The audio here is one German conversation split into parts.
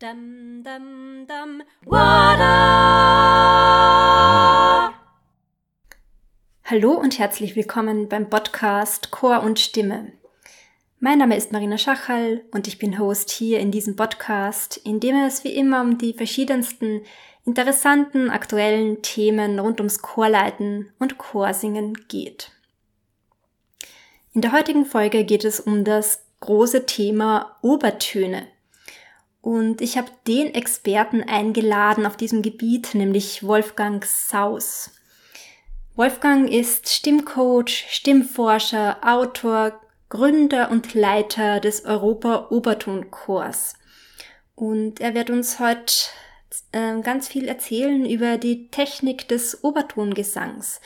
Dum, dum, dum, Wada! Hallo und herzlich willkommen beim Podcast Chor und Stimme. Mein Name ist Marina Schachal und ich bin Host hier in diesem Podcast, in dem es wie immer um die verschiedensten interessanten aktuellen Themen rund ums Chorleiten und Chorsingen geht. In der heutigen Folge geht es um das große Thema Obertöne. Und ich habe den Experten eingeladen auf diesem Gebiet, nämlich Wolfgang Saus. Wolfgang ist Stimmcoach, Stimmforscher, Autor, Gründer und Leiter des Europa Obertonchors. Und er wird uns heute äh, ganz viel erzählen über die Technik des Obertongesangs.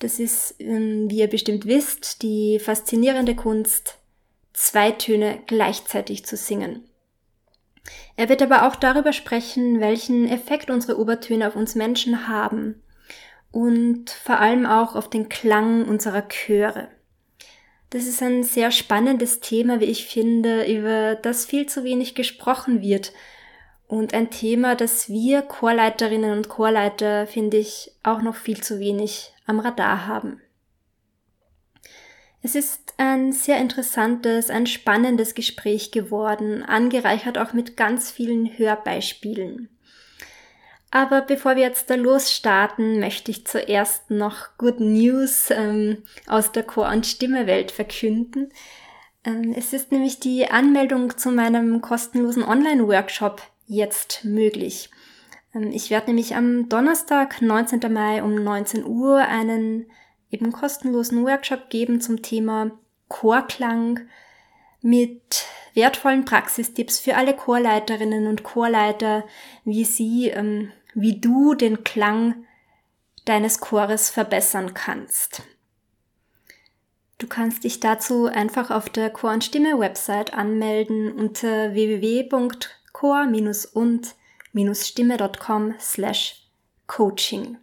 Das ist, äh, wie ihr bestimmt wisst, die faszinierende Kunst, zwei Töne gleichzeitig zu singen. Er wird aber auch darüber sprechen, welchen Effekt unsere Obertöne auf uns Menschen haben und vor allem auch auf den Klang unserer Chöre. Das ist ein sehr spannendes Thema, wie ich finde, über das viel zu wenig gesprochen wird. Und ein Thema, das wir Chorleiterinnen und Chorleiter, finde ich, auch noch viel zu wenig am Radar haben. Es ist ein sehr interessantes, ein spannendes Gespräch geworden, angereichert auch mit ganz vielen Hörbeispielen. Aber bevor wir jetzt da losstarten, möchte ich zuerst noch Good News ähm, aus der Chor- und Stimmewelt verkünden. Ähm, es ist nämlich die Anmeldung zu meinem kostenlosen Online-Workshop jetzt möglich. Ähm, ich werde nämlich am Donnerstag, 19. Mai um 19 Uhr einen eben kostenlosen Workshop geben zum Thema Chorklang mit wertvollen Praxistipps für alle Chorleiterinnen und Chorleiter, wie sie, ähm, wie du den Klang deines Chores verbessern kannst. Du kannst dich dazu einfach auf der Chor und Stimme Website anmelden unter www.chor-und-stimme.com slash coaching.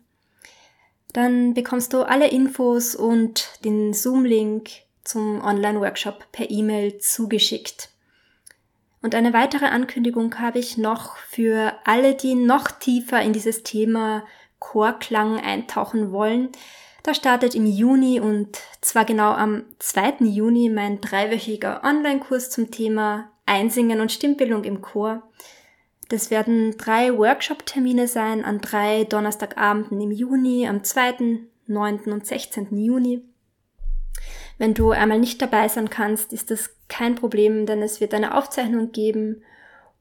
Dann bekommst du alle Infos und den Zoom-Link zum Online-Workshop per E-Mail zugeschickt. Und eine weitere Ankündigung habe ich noch für alle, die noch tiefer in dieses Thema Chorklang eintauchen wollen. Da startet im Juni und zwar genau am 2. Juni mein dreiwöchiger Online-Kurs zum Thema Einsingen und Stimmbildung im Chor. Das werden drei Workshop-Termine sein an drei Donnerstagabenden im Juni, am 2., 9. und 16. Juni. Wenn du einmal nicht dabei sein kannst, ist das kein Problem, denn es wird eine Aufzeichnung geben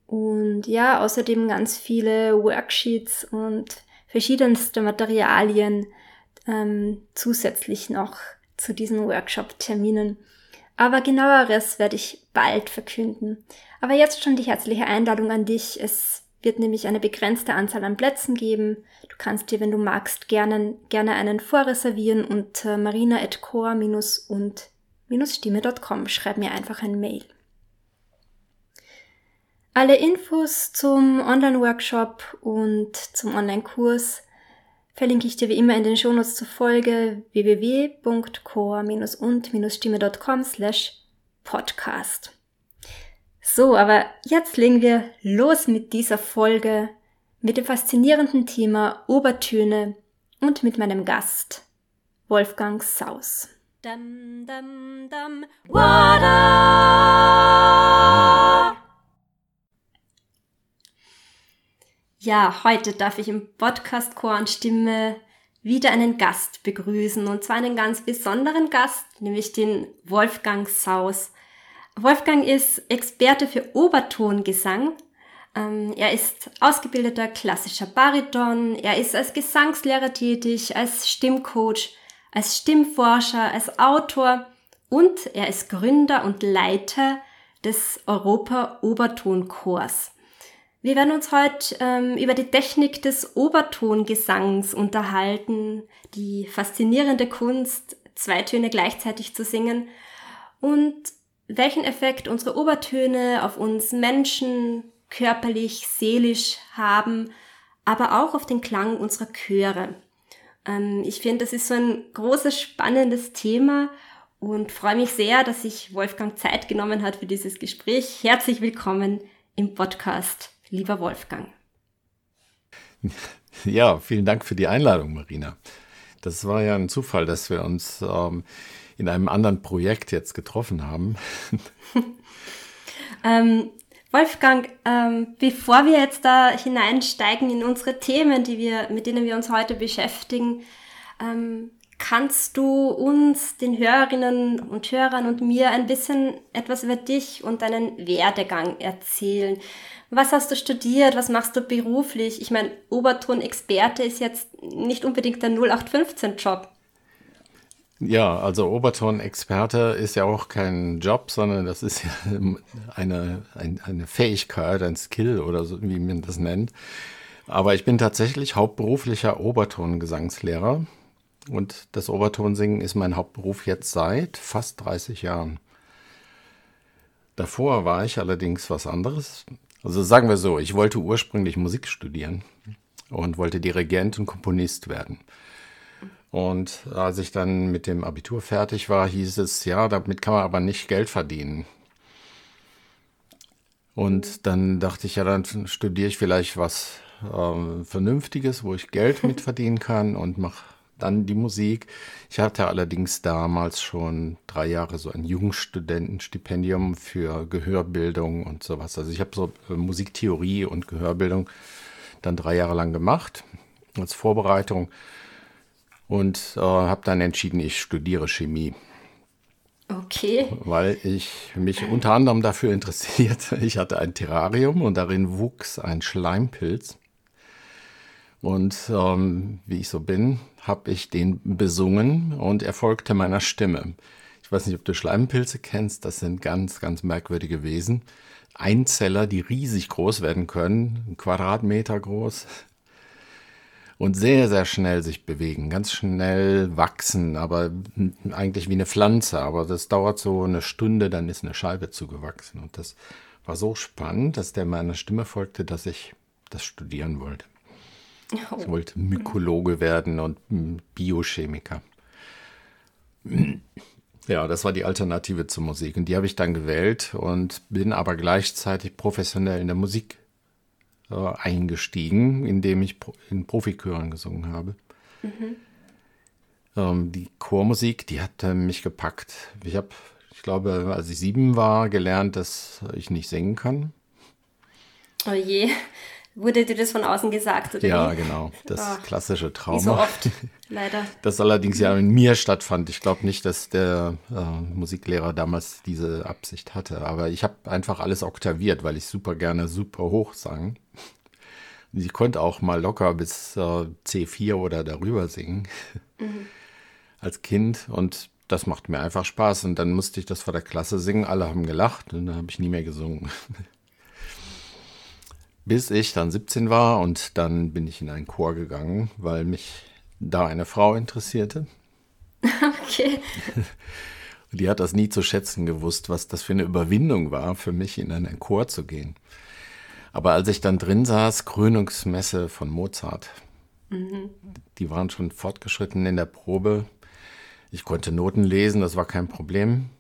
und ja, außerdem ganz viele Worksheets und verschiedenste Materialien ähm, zusätzlich noch zu diesen Workshop-Terminen. Aber genaueres werde ich bald verkünden. Aber jetzt schon die herzliche Einladung an dich. Es wird nämlich eine begrenzte Anzahl an Plätzen geben. Du kannst dir, wenn du magst, gerne, gerne einen vorreservieren unter marina.core-und-stimme.com. Schreib mir einfach ein Mail. Alle Infos zum Online-Workshop und zum Online-Kurs verlinke ich dir wie immer in den Shownotes zur Folge www.core-und-stimme.com slash podcast. So, aber jetzt legen wir los mit dieser Folge, mit dem faszinierenden Thema Obertöne und mit meinem Gast, Wolfgang Saus. Dum, dum, dum, ja, heute darf ich im Podcast Chor und Stimme wieder einen Gast begrüßen und zwar einen ganz besonderen Gast, nämlich den Wolfgang Saus. Wolfgang ist Experte für Obertongesang. Ähm, er ist ausgebildeter klassischer Bariton. Er ist als Gesangslehrer tätig, als Stimmcoach, als Stimmforscher, als Autor und er ist Gründer und Leiter des Europa Obertonchors. Wir werden uns heute ähm, über die Technik des Obertongesangs unterhalten, die faszinierende Kunst, zwei Töne gleichzeitig zu singen und welchen Effekt unsere Obertöne auf uns Menschen körperlich, seelisch haben, aber auch auf den Klang unserer Chöre. Ähm, ich finde, das ist so ein großes, spannendes Thema und freue mich sehr, dass sich Wolfgang Zeit genommen hat für dieses Gespräch. Herzlich willkommen im Podcast lieber Wolfgang. Ja, vielen Dank für die Einladung, Marina. Das war ja ein Zufall, dass wir uns ähm, in einem anderen Projekt jetzt getroffen haben. ähm, Wolfgang, ähm, bevor wir jetzt da hineinsteigen in unsere Themen, die wir, mit denen wir uns heute beschäftigen, ähm, kannst du uns, den Hörerinnen und Hörern und mir ein bisschen etwas über dich und deinen Werdegang erzählen? Was hast du studiert? Was machst du beruflich? Ich meine, Oberton-Experte ist jetzt nicht unbedingt der 0815-Job. Ja, also Oberton-Experte ist ja auch kein Job, sondern das ist ja eine, ein, eine Fähigkeit, ein Skill oder so, wie man das nennt. Aber ich bin tatsächlich hauptberuflicher Oberton-Gesangslehrer und das Obertonsingen ist mein Hauptberuf jetzt seit fast 30 Jahren. Davor war ich allerdings was anderes. Also sagen wir so, ich wollte ursprünglich Musik studieren und wollte Dirigent und Komponist werden. Und als ich dann mit dem Abitur fertig war, hieß es, ja, damit kann man aber nicht Geld verdienen. Und dann dachte ich, ja, dann studiere ich vielleicht was äh, Vernünftiges, wo ich Geld mit verdienen kann und mache dann die Musik. Ich hatte allerdings damals schon drei Jahre so ein Jugendstudentenstipendium für Gehörbildung und sowas. Also ich habe so äh, Musiktheorie und Gehörbildung dann drei Jahre lang gemacht als Vorbereitung und äh, habe dann entschieden, ich studiere Chemie. Okay. Weil ich mich unter anderem dafür interessierte. Ich hatte ein Terrarium und darin wuchs ein Schleimpilz. Und ähm, wie ich so bin, habe ich den besungen und er folgte meiner Stimme. Ich weiß nicht, ob du Schleimpilze kennst, das sind ganz, ganz merkwürdige Wesen. Einzeller, die riesig groß werden können, ein Quadratmeter groß und sehr, sehr schnell sich bewegen, ganz schnell wachsen, aber eigentlich wie eine Pflanze. Aber das dauert so eine Stunde, dann ist eine Scheibe zugewachsen. Und das war so spannend, dass der meiner Stimme folgte, dass ich das studieren wollte. Oh. Ich wollte Mykologe werden und Biochemiker. Ja, das war die Alternative zur Musik. Und die habe ich dann gewählt und bin aber gleichzeitig professionell in der Musik äh, eingestiegen, indem ich in Profikören gesungen habe. Mhm. Ähm, die Chormusik, die hat äh, mich gepackt. Ich habe, ich glaube, als ich sieben war, gelernt, dass ich nicht singen kann. Oh je. Wurde dir das von außen gesagt? Oder ja, wie? genau. Das oh, klassische Trauma. So oft, leider. Das allerdings ja in mir stattfand. Ich glaube nicht, dass der äh, Musiklehrer damals diese Absicht hatte. Aber ich habe einfach alles oktaviert, weil ich super gerne super hoch sang. Ich konnte auch mal locker bis äh, C4 oder darüber singen. Mhm. Als Kind. Und das macht mir einfach Spaß. Und dann musste ich das vor der Klasse singen. Alle haben gelacht und dann habe ich nie mehr gesungen. bis ich dann 17 war und dann bin ich in einen Chor gegangen, weil mich da eine Frau interessierte. Okay. Die hat das nie zu schätzen gewusst, was das für eine Überwindung war, für mich in einen Chor zu gehen. Aber als ich dann drin saß, Krönungsmesse von Mozart, mhm. die waren schon fortgeschritten in der Probe. Ich konnte Noten lesen, das war kein Problem.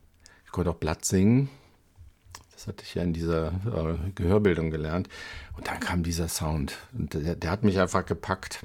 Ich konnte auch Blatt singen. Das hatte ich ja in dieser äh, Gehörbildung gelernt. Und dann kam dieser Sound. Und der, der hat mich einfach gepackt.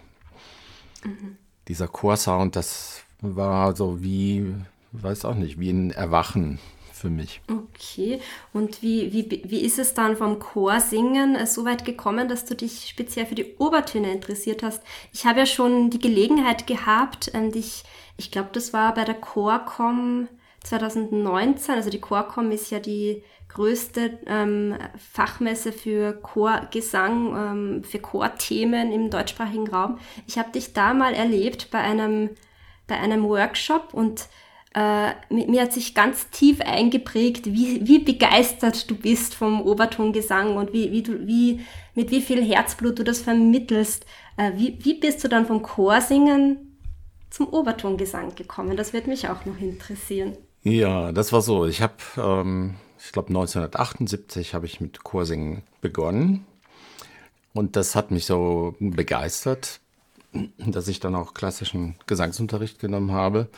Mhm. Dieser Chorsound, das war so wie, weiß auch nicht, wie ein Erwachen für mich. Okay. Und wie, wie, wie ist es dann vom Chorsingen äh, so weit gekommen, dass du dich speziell für die Obertöne interessiert hast? Ich habe ja schon die Gelegenheit gehabt, dich, ich glaube, das war bei der Chorcom 2019, also die Chorcom ist ja die größte ähm, Fachmesse für Chorgesang, ähm, für Chorthemen im deutschsprachigen Raum. Ich habe dich da mal erlebt bei einem, bei einem Workshop und äh, mir hat sich ganz tief eingeprägt, wie, wie begeistert du bist vom Obertongesang und wie, wie du, wie, mit wie viel Herzblut du das vermittelst. Äh, wie, wie bist du dann vom Chorsingen zum Obertongesang gekommen? Das wird mich auch noch interessieren. Ja, das war so. Ich habe ähm, ich glaube 1978 habe ich mit Chorsingen begonnen. Und das hat mich so begeistert, dass ich dann auch klassischen Gesangsunterricht genommen habe.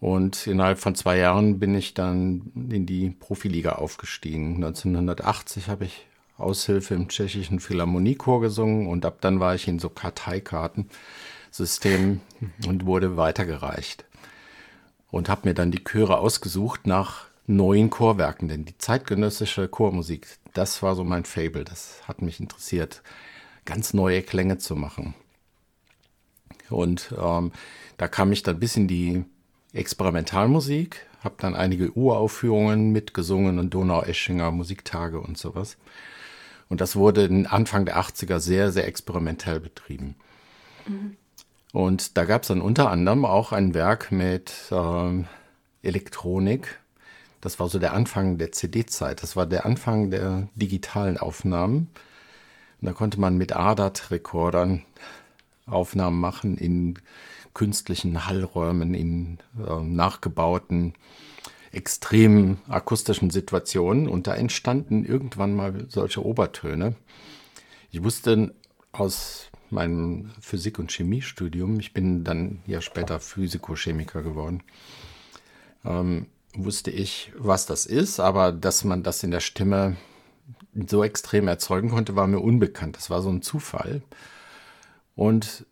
Und innerhalb von zwei Jahren bin ich dann in die Profiliga aufgestiegen. 1980 habe ich Aushilfe im tschechischen Philharmoniechor gesungen und ab dann war ich in so Karteikartensystemen und wurde weitergereicht. Und habe mir dann die Chöre ausgesucht nach neuen Chorwerken, denn die zeitgenössische Chormusik, das war so mein Fable, das hat mich interessiert, ganz neue Klänge zu machen. Und ähm, da kam ich dann bis in die Experimentalmusik, habe dann einige Uraufführungen mitgesungen und Donau-Eschinger Musiktage und sowas. Und das wurde Anfang der 80er sehr, sehr experimentell betrieben. Mhm. Und da gab es dann unter anderem auch ein Werk mit äh, Elektronik. Das war so der Anfang der CD-Zeit. Das war der Anfang der digitalen Aufnahmen. Und da konnte man mit ADAT-Rekordern Aufnahmen machen in künstlichen Hallräumen, in äh, nachgebauten extremen akustischen Situationen und da entstanden irgendwann mal solche Obertöne. Ich wusste aus meinem Physik- und Chemiestudium, ich bin dann ja später Physikochemiker geworden, ähm, wusste ich, was das ist, aber dass man das in der Stimme so extrem erzeugen konnte, war mir unbekannt. Das war so ein Zufall. Und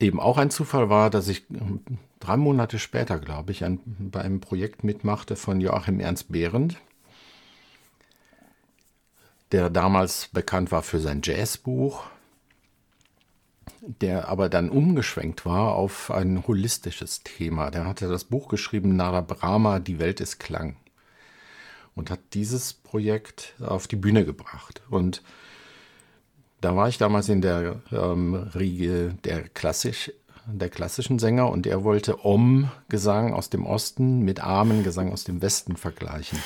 eben auch ein Zufall war, dass ich ähm, drei Monate später, glaube ich, ein, bei einem Projekt mitmachte von Joachim Ernst Behrendt, der damals bekannt war für sein Jazzbuch, der aber dann umgeschwenkt war auf ein holistisches Thema. Der hatte das Buch geschrieben, Nara Brahma, Die Welt ist Klang. Und hat dieses Projekt auf die Bühne gebracht. Und da war ich damals in der ähm, Riege der, klassisch, der klassischen Sänger und er wollte Om-Gesang aus dem Osten mit Amen-Gesang aus dem Westen vergleichen.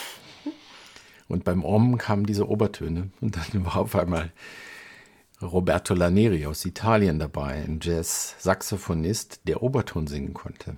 Und beim Om kamen diese Obertöne und dann war auf einmal Roberto Laneri aus Italien dabei, ein Jazz-Saxophonist, der Oberton singen konnte.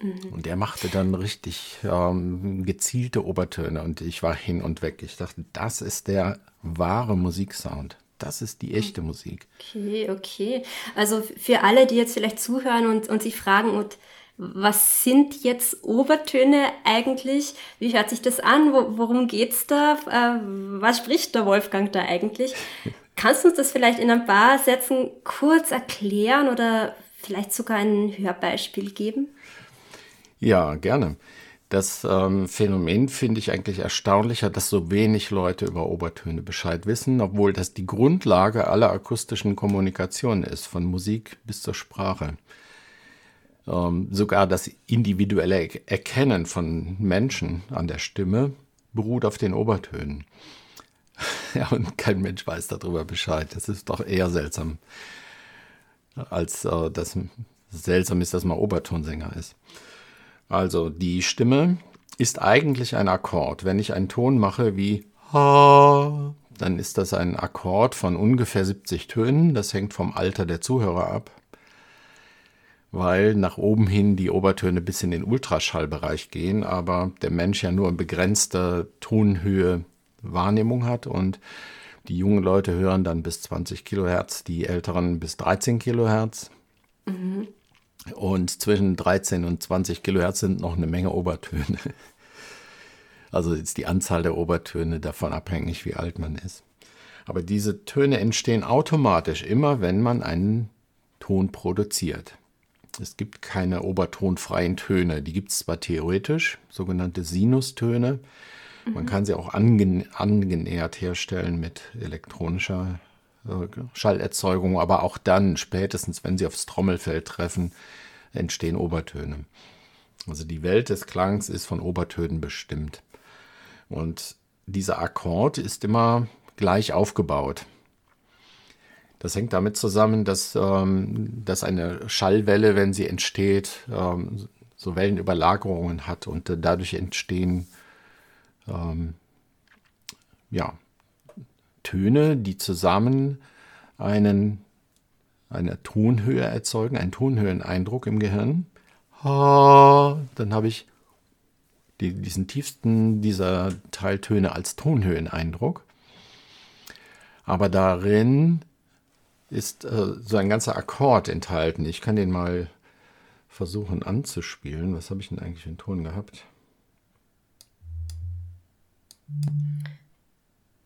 Mhm. Und er machte dann richtig ähm, gezielte Obertöne und ich war hin und weg. Ich dachte, das ist der wahre Musiksound. Das ist die echte Musik. Okay, okay. Also für alle, die jetzt vielleicht zuhören und, und sich fragen, und was sind jetzt Obertöne eigentlich? Wie hört sich das an? Wo, worum geht's da? Äh, was spricht der Wolfgang da eigentlich? Kannst du uns das vielleicht in ein paar Sätzen kurz erklären oder vielleicht sogar ein Hörbeispiel geben? Ja, gerne. Das ähm, Phänomen finde ich eigentlich erstaunlicher, dass so wenig Leute über Obertöne Bescheid wissen, obwohl das die Grundlage aller akustischen Kommunikation ist, von Musik bis zur Sprache. Ähm, sogar das individuelle Erkennen von Menschen an der Stimme beruht auf den Obertönen. ja, und kein Mensch weiß darüber Bescheid. Das ist doch eher seltsam, als äh, das seltsam ist, dass man Obertonsänger ist. Also die Stimme ist eigentlich ein Akkord. Wenn ich einen Ton mache wie Ha, dann ist das ein Akkord von ungefähr 70 Tönen. Das hängt vom Alter der Zuhörer ab, weil nach oben hin die Obertöne bis in den Ultraschallbereich gehen, aber der Mensch ja nur in begrenzter Tonhöhe Wahrnehmung hat und die jungen Leute hören dann bis 20 Kilohertz, die älteren bis 13 Kilohertz. Mhm. Und zwischen 13 und 20 Kilohertz sind noch eine Menge Obertöne. Also ist die Anzahl der Obertöne davon abhängig, wie alt man ist. Aber diese Töne entstehen automatisch immer, wenn man einen Ton produziert. Es gibt keine obertonfreien Töne. Die gibt es zwar theoretisch, sogenannte Sinustöne. Man mhm. kann sie auch angenähert herstellen mit elektronischer Schallerzeugung, aber auch dann, spätestens wenn sie aufs Trommelfell treffen, entstehen Obertöne. Also die Welt des Klangs ist von Obertönen bestimmt. Und dieser Akkord ist immer gleich aufgebaut. Das hängt damit zusammen, dass, ähm, dass eine Schallwelle, wenn sie entsteht, ähm, so Wellenüberlagerungen hat und äh, dadurch entstehen ähm, ja, Töne, die zusammen einen, eine Tonhöhe erzeugen, einen Tonhöheneindruck im Gehirn. Dann habe ich die, diesen tiefsten dieser Teiltöne als Tonhöheneindruck. Aber darin ist äh, so ein ganzer Akkord enthalten. Ich kann den mal versuchen anzuspielen. Was habe ich denn eigentlich für einen Ton gehabt?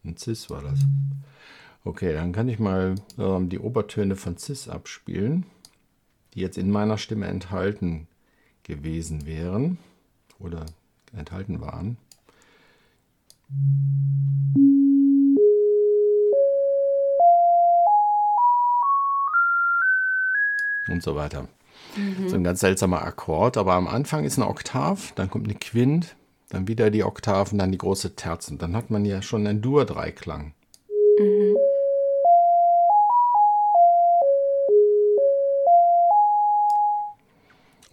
Ein Cis war das. Okay, dann kann ich mal ähm, die Obertöne von Cis abspielen, die jetzt in meiner Stimme enthalten gewesen wären oder enthalten waren. Und so weiter. Mhm. So ein ganz seltsamer Akkord, aber am Anfang ist eine Oktav, dann kommt eine Quint, dann wieder die Oktaven, dann die große Terz. Und dann hat man ja schon einen Dur-Dreiklang. Mhm.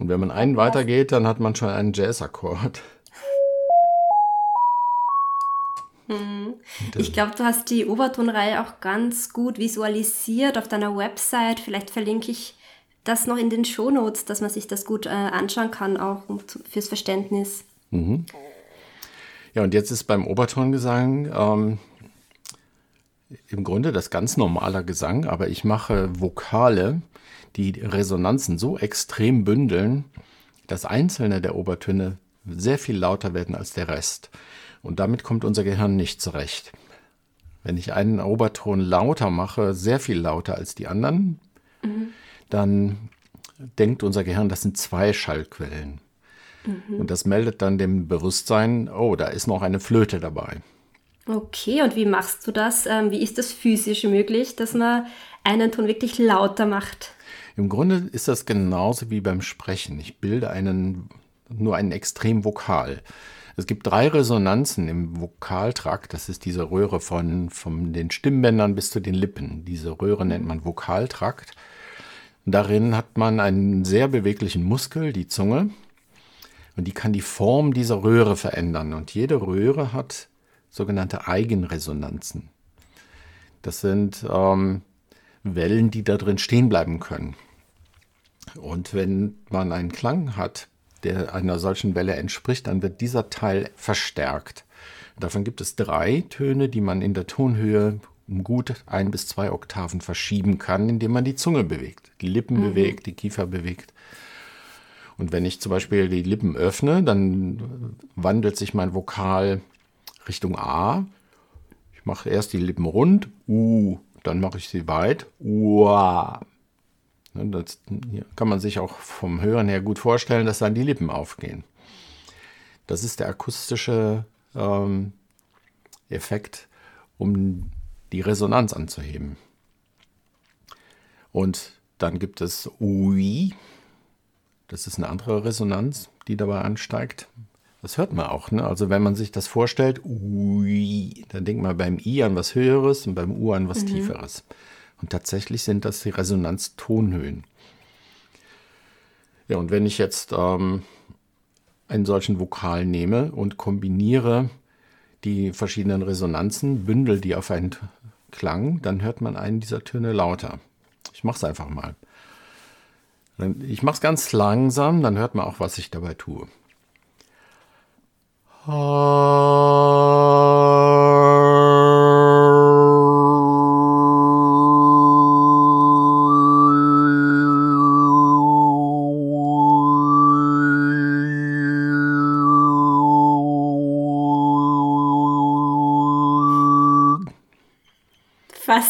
Und wenn man einen weitergeht, dann hat man schon einen Jazz-Akkord. Mhm. Ich glaube, du hast die Obertonreihe auch ganz gut visualisiert auf deiner Website. Vielleicht verlinke ich das noch in den Shownotes, dass man sich das gut äh, anschauen kann, auch fürs Verständnis. Mhm. Ja, und jetzt ist beim Obertongesang ähm, im Grunde das ganz normaler Gesang, aber ich mache Vokale, die Resonanzen so extrem bündeln, dass einzelne der Obertöne sehr viel lauter werden als der Rest. Und damit kommt unser Gehirn nicht zurecht. Wenn ich einen Oberton lauter mache, sehr viel lauter als die anderen, mhm. dann denkt unser Gehirn, das sind zwei Schallquellen. Mhm. Und das meldet dann dem Bewusstsein, oh, da ist noch eine Flöte dabei. Okay, und wie machst du das? Ähm, wie ist das physisch möglich, dass man einen Ton wirklich lauter macht? Im Grunde ist das genauso wie beim Sprechen. Ich bilde einen, nur einen Extremvokal. Es gibt drei Resonanzen im Vokaltrakt. Das ist diese Röhre von, von den Stimmbändern bis zu den Lippen. Diese Röhre nennt man Vokaltrakt. Darin hat man einen sehr beweglichen Muskel, die Zunge. Und die kann die Form dieser Röhre verändern. Und jede Röhre hat sogenannte Eigenresonanzen. Das sind ähm, Wellen, die da drin stehen bleiben können. Und wenn man einen Klang hat, der einer solchen Welle entspricht, dann wird dieser Teil verstärkt. Davon gibt es drei Töne, die man in der Tonhöhe um gut ein bis zwei Oktaven verschieben kann, indem man die Zunge bewegt, die Lippen mhm. bewegt, die Kiefer bewegt. Und wenn ich zum Beispiel die Lippen öffne, dann wandelt sich mein Vokal Richtung A. Ich mache erst die Lippen rund, U, dann mache ich sie weit, Ua. Ne, das kann man sich auch vom Hören her gut vorstellen, dass dann die Lippen aufgehen. Das ist der akustische ähm, Effekt, um die Resonanz anzuheben. Und dann gibt es Ui. Das ist eine andere Resonanz, die dabei ansteigt. Das hört man auch. Ne? Also wenn man sich das vorstellt, ui, dann denkt man beim I an was Höheres und beim U an was mhm. Tieferes. Und tatsächlich sind das die Resonanztonhöhen. Ja, und wenn ich jetzt ähm, einen solchen Vokal nehme und kombiniere die verschiedenen Resonanzen, bündel die auf einen Klang, dann hört man einen dieser Töne lauter. Ich mache es einfach mal. Ich mache es ganz langsam, dann hört man auch, was ich dabei tue.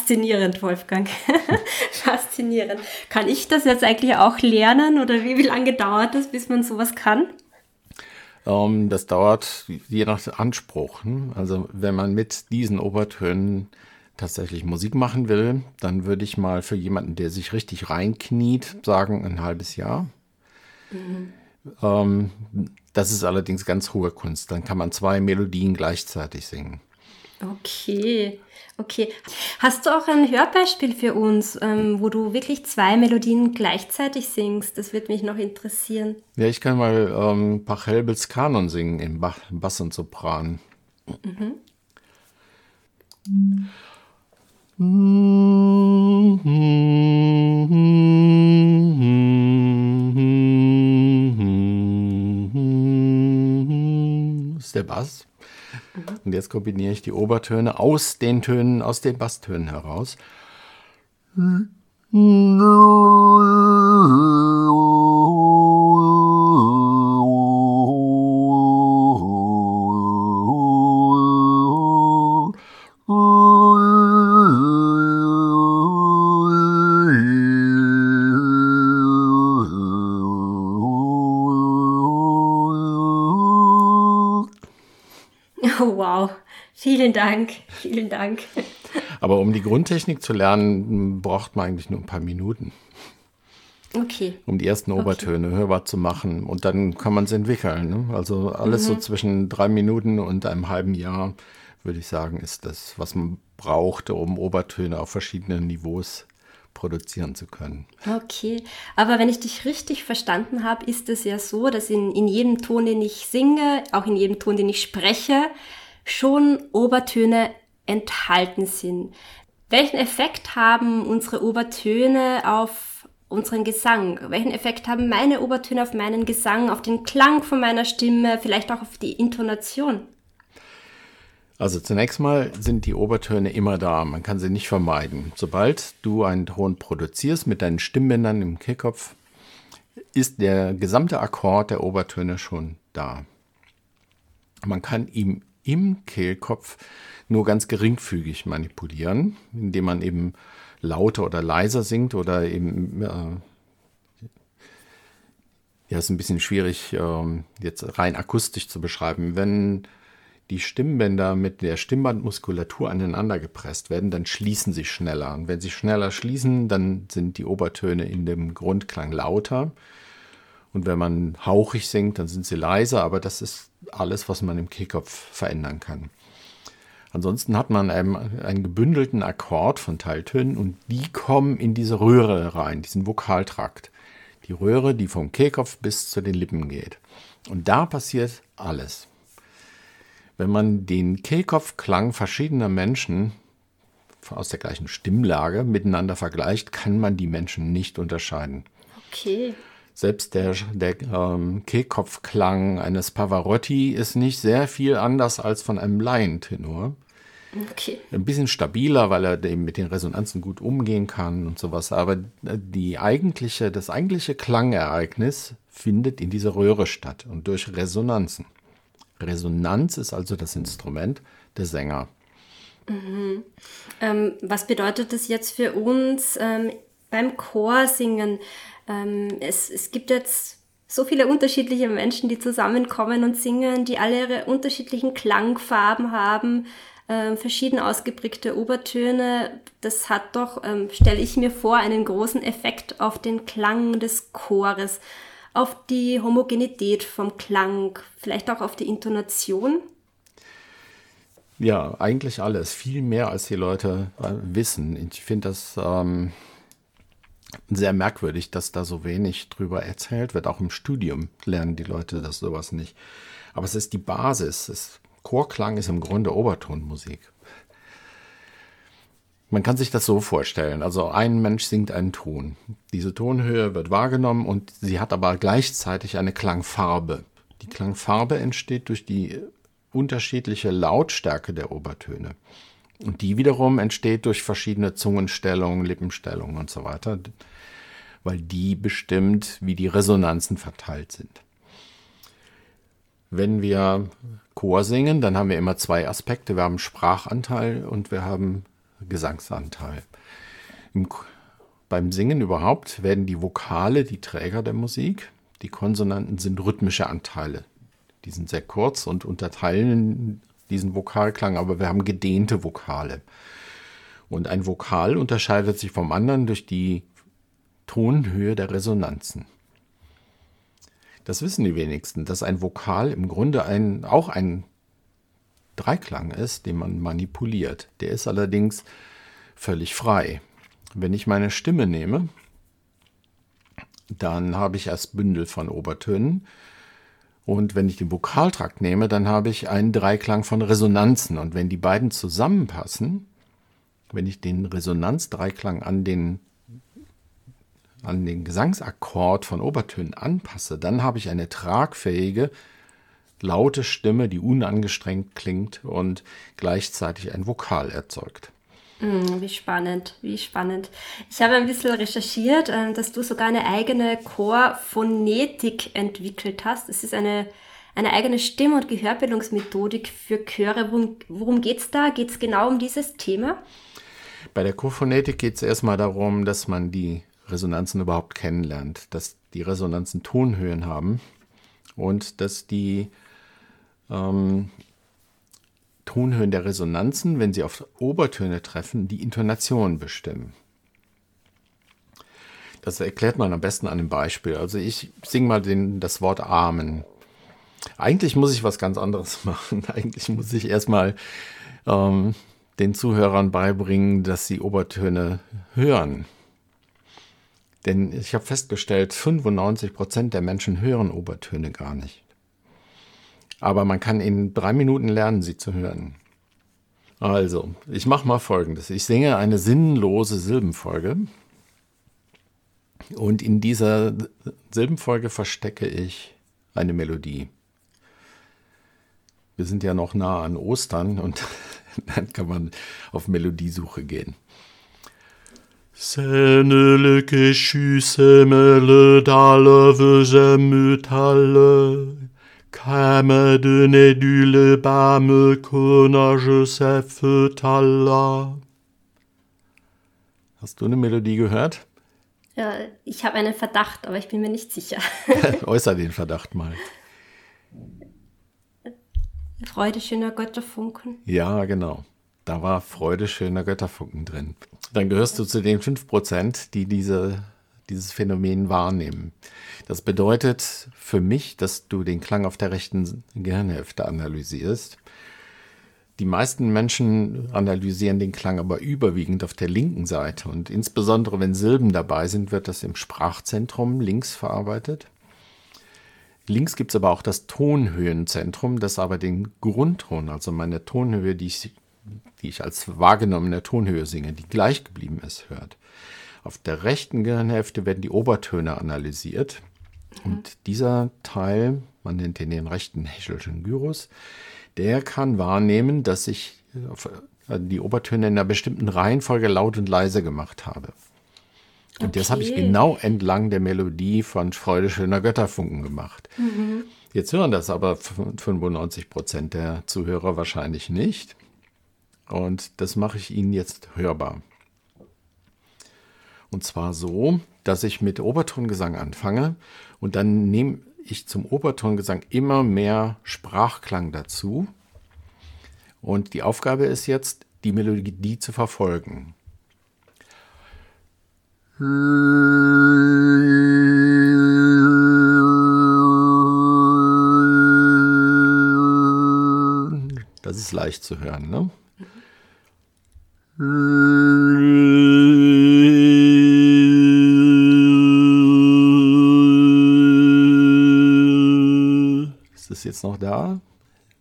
Faszinierend, Wolfgang. Faszinierend. Kann ich das jetzt eigentlich auch lernen oder wie, wie lange dauert das, bis man sowas kann? Ähm, das dauert je nach Anspruch. Ne? Also wenn man mit diesen Obertönen tatsächlich Musik machen will, dann würde ich mal für jemanden, der sich richtig reinkniet, sagen ein halbes Jahr. Mhm. Ähm, das ist allerdings ganz hohe Kunst. Dann kann man zwei Melodien gleichzeitig singen. Okay, okay. Hast du auch ein Hörbeispiel für uns, ähm, wo du wirklich zwei Melodien gleichzeitig singst? Das würde mich noch interessieren. Ja, ich kann mal ähm, Pachelbels Kanon singen im ba Bass und Sopran. Mhm. Ist der Bass. Mhm. Und jetzt kombiniere ich die Obertöne aus den Tönen, aus den Basstönen heraus. Vielen Dank, vielen Dank. Aber um die Grundtechnik zu lernen, braucht man eigentlich nur ein paar Minuten. Okay. Um die ersten Obertöne okay. hörbar zu machen. Und dann kann man es entwickeln. Ne? Also alles mhm. so zwischen drei Minuten und einem halben Jahr, würde ich sagen, ist das, was man brauchte, um Obertöne auf verschiedenen Niveaus produzieren zu können. Okay, aber wenn ich dich richtig verstanden habe, ist es ja so, dass in, in jedem Ton, den ich singe, auch in jedem Ton, den ich spreche, schon Obertöne enthalten sind. Welchen Effekt haben unsere Obertöne auf unseren Gesang? Welchen Effekt haben meine Obertöne auf meinen Gesang, auf den Klang von meiner Stimme, vielleicht auch auf die Intonation? Also zunächst mal sind die Obertöne immer da, man kann sie nicht vermeiden. Sobald du einen Ton produzierst mit deinen Stimmbändern im Kehlkopf, ist der gesamte Akkord der Obertöne schon da. Man kann ihm im Kehlkopf nur ganz geringfügig manipulieren, indem man eben lauter oder leiser singt oder eben äh, ja, ist ein bisschen schwierig äh, jetzt rein akustisch zu beschreiben. Wenn die Stimmbänder mit der Stimmbandmuskulatur aneinander gepresst werden, dann schließen sie schneller. Und wenn sie schneller schließen, dann sind die Obertöne in dem Grundklang lauter. Und wenn man hauchig singt, dann sind sie leiser, aber das ist alles, was man im Kehlkopf verändern kann. Ansonsten hat man einen, einen gebündelten Akkord von Teiltönen und die kommen in diese Röhre rein, diesen Vokaltrakt. Die Röhre, die vom Kehlkopf bis zu den Lippen geht. Und da passiert alles. Wenn man den Kehlkopfklang verschiedener Menschen aus der gleichen Stimmlage miteinander vergleicht, kann man die Menschen nicht unterscheiden. Okay. Selbst der, der ähm, Kehlkopfklang eines Pavarotti ist nicht sehr viel anders als von einem Laientenor. Okay. Ein bisschen stabiler, weil er mit den Resonanzen gut umgehen kann und sowas. Aber die eigentliche, das eigentliche Klangereignis findet in dieser Röhre statt und durch Resonanzen. Resonanz ist also das Instrument der Sänger. Mhm. Ähm, was bedeutet das jetzt für uns ähm, beim Chorsingen? Ähm, es, es gibt jetzt so viele unterschiedliche Menschen, die zusammenkommen und singen, die alle ihre unterschiedlichen Klangfarben haben, äh, verschieden ausgeprägte Obertöne. Das hat doch, ähm, stelle ich mir vor, einen großen Effekt auf den Klang des Chores auf die Homogenität vom Klang, vielleicht auch auf die Intonation? Ja, eigentlich alles. Viel mehr, als die Leute äh, wissen. Ich finde das ähm, sehr merkwürdig, dass da so wenig drüber erzählt wird. Auch im Studium lernen die Leute das sowas nicht. Aber es ist die Basis. Das Chorklang ist im Grunde Obertonmusik. Man kann sich das so vorstellen. Also ein Mensch singt einen Ton. Diese Tonhöhe wird wahrgenommen und sie hat aber gleichzeitig eine Klangfarbe. Die Klangfarbe entsteht durch die unterschiedliche Lautstärke der Obertöne. Und die wiederum entsteht durch verschiedene Zungenstellungen, Lippenstellungen und so weiter, weil die bestimmt, wie die Resonanzen verteilt sind. Wenn wir Chor singen, dann haben wir immer zwei Aspekte. Wir haben Sprachanteil und wir haben Gesangsanteil. Im, beim Singen überhaupt werden die Vokale die Träger der Musik. Die Konsonanten sind rhythmische Anteile. Die sind sehr kurz und unterteilen diesen Vokalklang, aber wir haben gedehnte Vokale. Und ein Vokal unterscheidet sich vom anderen durch die Tonhöhe der Resonanzen. Das wissen die wenigsten, dass ein Vokal im Grunde ein, auch ein Dreiklang ist, den man manipuliert. Der ist allerdings völlig frei. Wenn ich meine Stimme nehme, dann habe ich erst Bündel von Obertönen. Und wenn ich den Vokaltrakt nehme, dann habe ich einen Dreiklang von Resonanzen. Und wenn die beiden zusammenpassen, wenn ich den Resonanzdreiklang an den, an den Gesangsakkord von Obertönen anpasse, dann habe ich eine tragfähige laute Stimme, die unangestrengt klingt und gleichzeitig ein Vokal erzeugt. Mm, wie spannend, wie spannend. Ich habe ein bisschen recherchiert, äh, dass du sogar eine eigene Chorphonetik entwickelt hast. Es ist eine, eine eigene Stimm- und Gehörbildungsmethodik für Chöre. Worum, worum geht es da? Geht es genau um dieses Thema? Bei der Chorphonetik geht es erstmal darum, dass man die Resonanzen überhaupt kennenlernt, dass die Resonanzen Tonhöhen haben und dass die ähm, Tonhöhen der Resonanzen, wenn sie auf Obertöne treffen, die Intonation bestimmen. Das erklärt man am besten an einem Beispiel. Also ich singe mal den, das Wort Amen. Eigentlich muss ich was ganz anderes machen. Eigentlich muss ich erstmal ähm, den Zuhörern beibringen, dass sie Obertöne hören. Denn ich habe festgestellt, 95 Prozent der Menschen hören Obertöne gar nicht. Aber man kann in drei Minuten lernen, sie zu hören. Also, ich mache mal Folgendes. Ich singe eine sinnlose Silbenfolge. Und in dieser Silbenfolge verstecke ich eine Melodie. Wir sind ja noch nah an Ostern und dann kann man auf Melodiesuche gehen. Sennele keschu semele dalle vesemutalle Käme de dule bame kona Joseph Talla. Hast du eine Melodie gehört? Ja, ich habe einen Verdacht, aber ich bin mir nicht sicher. Äußer den Verdacht mal. Freude schöner Götterfunken. Ja, genau. Da war Freude schöner Götterfunken drin. Dann gehörst du zu den 5%, die diese, dieses Phänomen wahrnehmen. Das bedeutet für mich, dass du den Klang auf der rechten Gehirnhälfte analysierst. Die meisten Menschen analysieren den Klang aber überwiegend auf der linken Seite und insbesondere wenn Silben dabei sind, wird das im Sprachzentrum links verarbeitet. Links gibt es aber auch das Tonhöhenzentrum, das aber den Grundton, also meine Tonhöhe, die ich, die ich als wahrgenommene Tonhöhe singe, die gleich geblieben ist, hört. Auf der rechten Gehirnhälfte werden die Obertöne analysiert. Mhm. Und dieser Teil, man nennt den den rechten Heschelschen Gyrus, der kann wahrnehmen, dass ich äh, die Obertöne in einer bestimmten Reihenfolge laut und leise gemacht habe. Und okay. das habe ich genau entlang der Melodie von Freude schöner Götterfunken gemacht. Mhm. Jetzt hören das aber 95 Prozent der Zuhörer wahrscheinlich nicht. Und das mache ich Ihnen jetzt hörbar. Und zwar so, dass ich mit Obertongesang anfange und dann nehme ich zum Obertongesang immer mehr Sprachklang dazu. Und die Aufgabe ist jetzt, die Melodie zu verfolgen. Das ist leicht zu hören, ne? Jetzt noch da?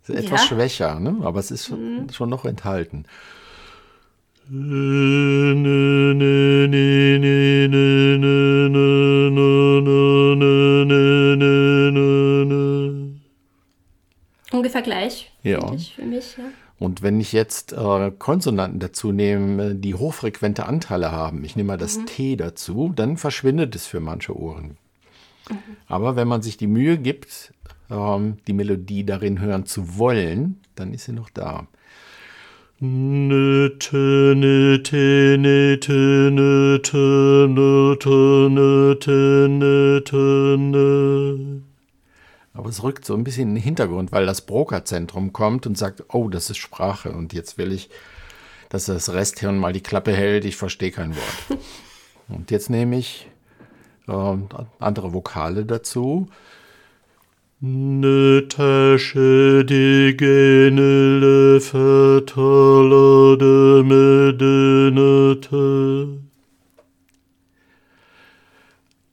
Ist etwas ja. schwächer, ne? aber es ist mhm. schon noch enthalten. Ungefähr gleich. Ja. Für mich, ja. Und wenn ich jetzt äh, Konsonanten dazu nehme, die hochfrequente Anteile haben, ich nehme mal das mhm. T dazu, dann verschwindet es für manche Ohren. Mhm. Aber wenn man sich die Mühe gibt, ähm, die Melodie darin hören zu wollen, dann ist sie noch da. Nöte, nöte, nöte, nöte, nöte, nöte, nöte, nöte. Aber es rückt so ein bisschen in den Hintergrund, weil das Broca-Zentrum kommt und sagt, oh, das ist Sprache und jetzt will ich, dass das Resthirn mal die Klappe hält, ich verstehe kein Wort. und jetzt nehme ich äh, andere Vokale dazu Ne tâche de genele fatale de medenete.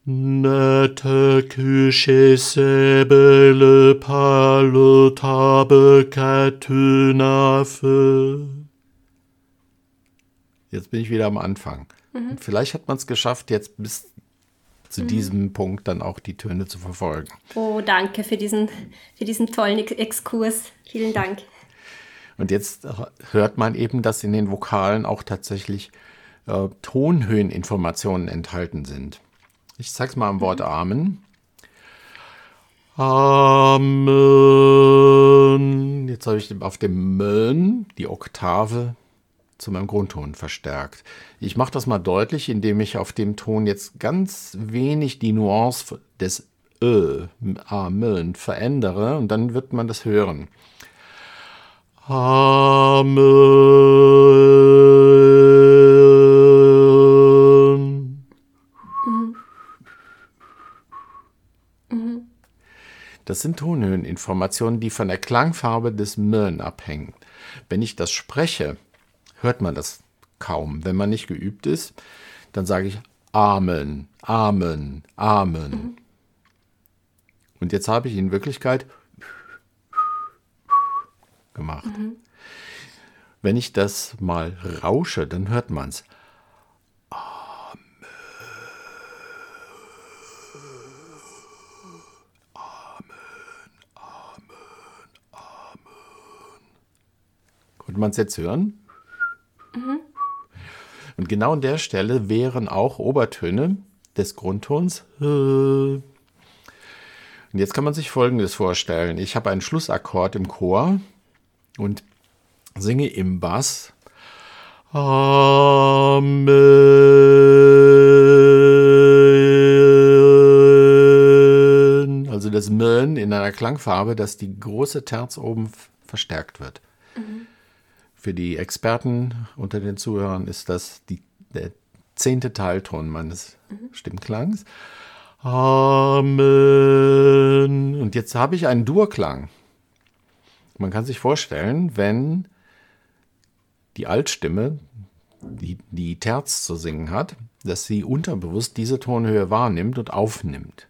Nata küche sebele palo tabe katunafe. Jetzt bin ich wieder am Anfang. Mhm. Vielleicht hat man es geschafft, jetzt bis zu mhm. diesem Punkt dann auch die Töne zu verfolgen. Oh, danke für diesen, für diesen tollen Exkurs. Vielen Dank. Und jetzt hört man eben, dass in den Vokalen auch tatsächlich äh, Tonhöheninformationen enthalten sind. Ich zeig's mal am Wort mhm. Amen. Amen. Jetzt habe ich auf dem Mön die Oktave zu meinem Grundton verstärkt. Ich mache das mal deutlich, indem ich auf dem Ton jetzt ganz wenig die Nuance des Ö, Amen, verändere und dann wird man das hören. Amen. Das sind Tonhöheninformationen, die von der Klangfarbe des Mön abhängen. Wenn ich das spreche, hört man das kaum. Wenn man nicht geübt ist, dann sage ich Amen, Amen, Amen. Mhm. Und jetzt habe ich in Wirklichkeit gemacht. Mhm. Wenn ich das mal rausche, dann hört man es. Konnte man es jetzt hören? Mhm. Und genau an der Stelle wären auch Obertöne des Grundtons. Und jetzt kann man sich Folgendes vorstellen. Ich habe einen Schlussakkord im Chor und singe im Bass. Amen. Also das Mön in einer Klangfarbe, dass die große Terz oben verstärkt wird. Mhm. Für die Experten unter den Zuhörern ist das die, der zehnte Teilton meines mhm. Stimmklangs. Amen. Und jetzt habe ich einen Durklang. Man kann sich vorstellen, wenn die Altstimme, die, die Terz zu singen hat, dass sie unterbewusst diese Tonhöhe wahrnimmt und aufnimmt.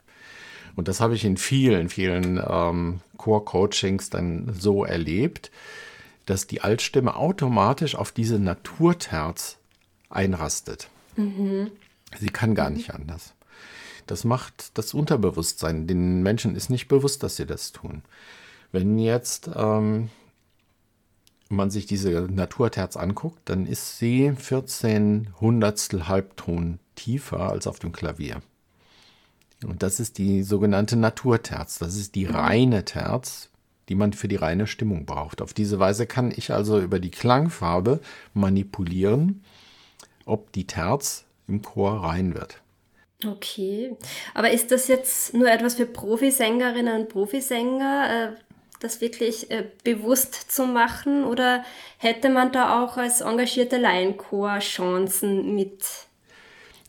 Und das habe ich in vielen, vielen ähm, Chor-Coachings dann so erlebt, dass die Altstimme automatisch auf diese Naturterz einrastet. Mhm. Sie kann gar nicht anders. Das macht das Unterbewusstsein. Den Menschen ist nicht bewusst, dass sie das tun. Wenn jetzt ähm, man sich diese Naturterz anguckt, dann ist sie 14 Hundertstel Halbton tiefer als auf dem Klavier. Und das ist die sogenannte Naturterz. Das ist die reine Terz, die man für die reine Stimmung braucht. Auf diese Weise kann ich also über die Klangfarbe manipulieren, ob die Terz im Chor rein wird. Okay, aber ist das jetzt nur etwas für Profisängerinnen und Profisänger, äh, das wirklich äh, bewusst zu machen, oder hätte man da auch als engagierter Laienchor Chancen mit?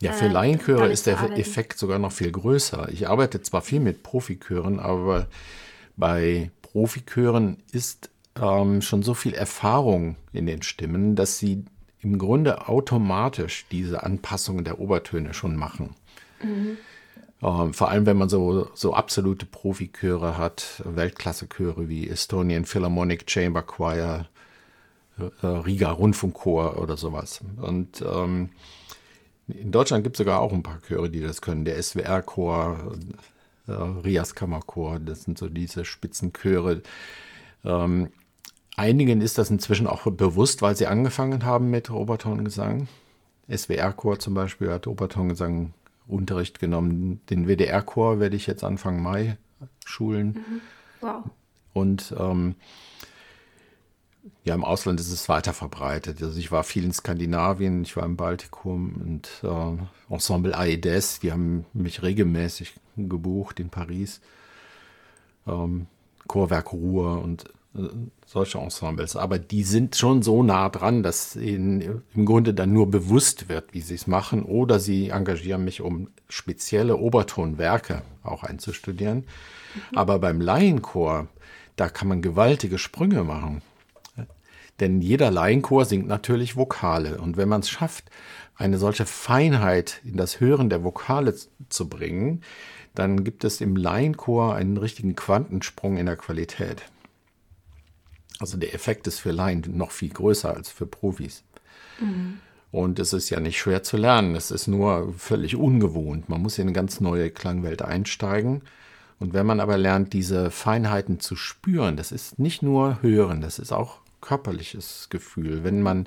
Ja, für äh, Laienchöre ist der Effekt sogar noch viel größer. Ich arbeite zwar viel mit Profichören, aber bei Profichören ist ähm, schon so viel Erfahrung in den Stimmen, dass sie im Grunde automatisch diese Anpassungen der Obertöne schon machen. Mhm. Ähm, vor allem, wenn man so, so absolute Profichöre hat, Weltklasse-Chöre wie Estonian Philharmonic Chamber Choir, äh, Riga Rundfunkchor oder sowas. Und ähm, in Deutschland gibt es sogar auch ein paar Chöre, die das können. Der SWR-Chor, äh, Rias Kammerchor, das sind so diese Spitzenchöre. Ähm, einigen ist das inzwischen auch bewusst, weil sie angefangen haben mit Obertongesang. SWR-Chor zum Beispiel hat Obertongesang Unterricht genommen. Den WDR-Chor werde ich jetzt Anfang Mai schulen. Mhm. Wow. Und ähm, ja, im Ausland ist es weiter verbreitet. Also ich war viel in Skandinavien, ich war im Baltikum und äh, Ensemble Aedes, die haben mich regelmäßig gebucht in Paris. Ähm, Chorwerk Ruhr und äh, solche Ensembles. Aber die sind schon so nah dran, dass ihnen im Grunde dann nur bewusst wird, wie sie es machen. Oder sie engagieren mich, um spezielle Obertonwerke auch einzustudieren. Mhm. Aber beim Laienchor, da kann man gewaltige Sprünge machen. Denn jeder Laienchor singt natürlich Vokale. Und wenn man es schafft, eine solche Feinheit in das Hören der Vokale zu bringen, dann gibt es im Laienchor einen richtigen Quantensprung in der Qualität. Also der Effekt ist für Laien noch viel größer als für Profis. Mhm. Und es ist ja nicht schwer zu lernen, es ist nur völlig ungewohnt. Man muss in eine ganz neue Klangwelt einsteigen. Und wenn man aber lernt, diese Feinheiten zu spüren, das ist nicht nur Hören, das ist auch körperliches Gefühl. Wenn man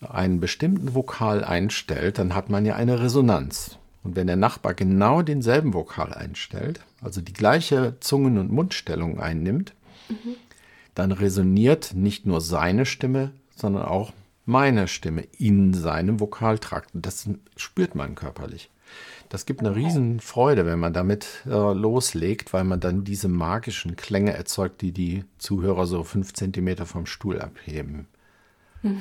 einen bestimmten Vokal einstellt, dann hat man ja eine Resonanz. Und wenn der Nachbar genau denselben Vokal einstellt, also die gleiche Zungen- und Mundstellung einnimmt, mhm. dann resoniert nicht nur seine Stimme, sondern auch meine Stimme in seinem Vokaltrakt. Das spürt man körperlich. Das gibt eine riesen Freude, wenn man damit äh, loslegt, weil man dann diese magischen Klänge erzeugt, die die Zuhörer so fünf Zentimeter vom Stuhl abheben.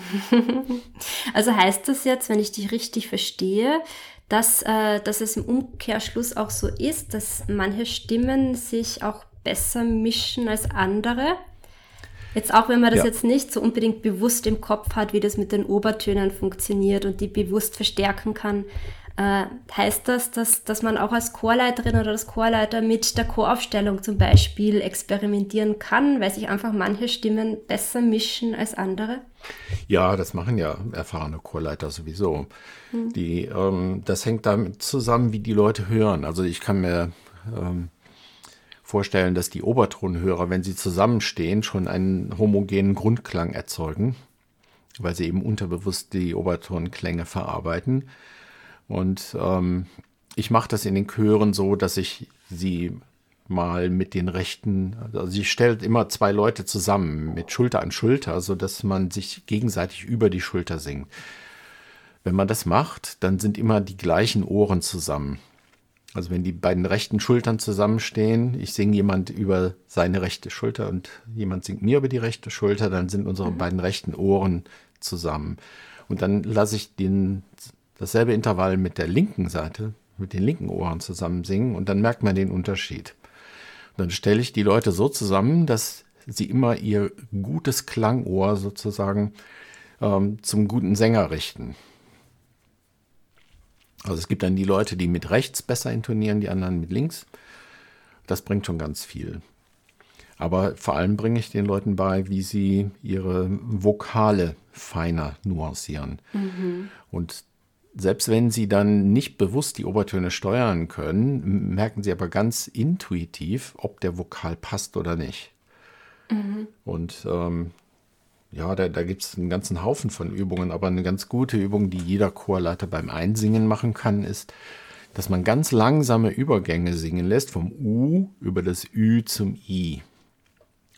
Also heißt das jetzt, wenn ich dich richtig verstehe, dass, äh, dass es im Umkehrschluss auch so ist, dass manche Stimmen sich auch besser mischen als andere? Jetzt auch wenn man das ja. jetzt nicht so unbedingt bewusst im Kopf hat, wie das mit den Obertönen funktioniert und die bewusst verstärken kann, äh, heißt das, dass, dass man auch als Chorleiterin oder als Chorleiter mit der Choraufstellung zum Beispiel experimentieren kann, weil sich einfach manche Stimmen besser mischen als andere? Ja, das machen ja erfahrene Chorleiter sowieso. Hm. Die, ähm, das hängt damit zusammen, wie die Leute hören. Also ich kann mir ähm, vorstellen, dass die Obertonhörer, wenn sie zusammenstehen, schon einen homogenen Grundklang erzeugen, weil sie eben unterbewusst die Obertonklänge verarbeiten. Und ähm, ich mache das in den Chören so, dass ich sie mal mit den rechten, also sie stellt immer zwei Leute zusammen mit Schulter an Schulter, so dass man sich gegenseitig über die Schulter singt. Wenn man das macht, dann sind immer die gleichen Ohren zusammen. Also wenn die beiden rechten Schultern zusammenstehen, ich singe jemand über seine rechte Schulter und jemand singt mir über die rechte Schulter, dann sind unsere mhm. beiden rechten Ohren zusammen. Und dann lasse ich den, dasselbe Intervall mit der linken Seite, mit den linken Ohren zusammen singen und dann merkt man den Unterschied. Und dann stelle ich die Leute so zusammen, dass sie immer ihr gutes Klangohr sozusagen ähm, zum guten Sänger richten. Also es gibt dann die Leute, die mit rechts besser intonieren, die anderen mit links. Das bringt schon ganz viel. Aber vor allem bringe ich den Leuten bei, wie sie ihre Vokale feiner nuancieren. Mhm. Und selbst wenn sie dann nicht bewusst die Obertöne steuern können, merken sie aber ganz intuitiv, ob der Vokal passt oder nicht. Mhm. Und ähm, ja, da, da gibt es einen ganzen Haufen von Übungen, aber eine ganz gute Übung, die jeder Chorleiter beim Einsingen machen kann, ist, dass man ganz langsame Übergänge singen lässt, vom U über das Ü zum I.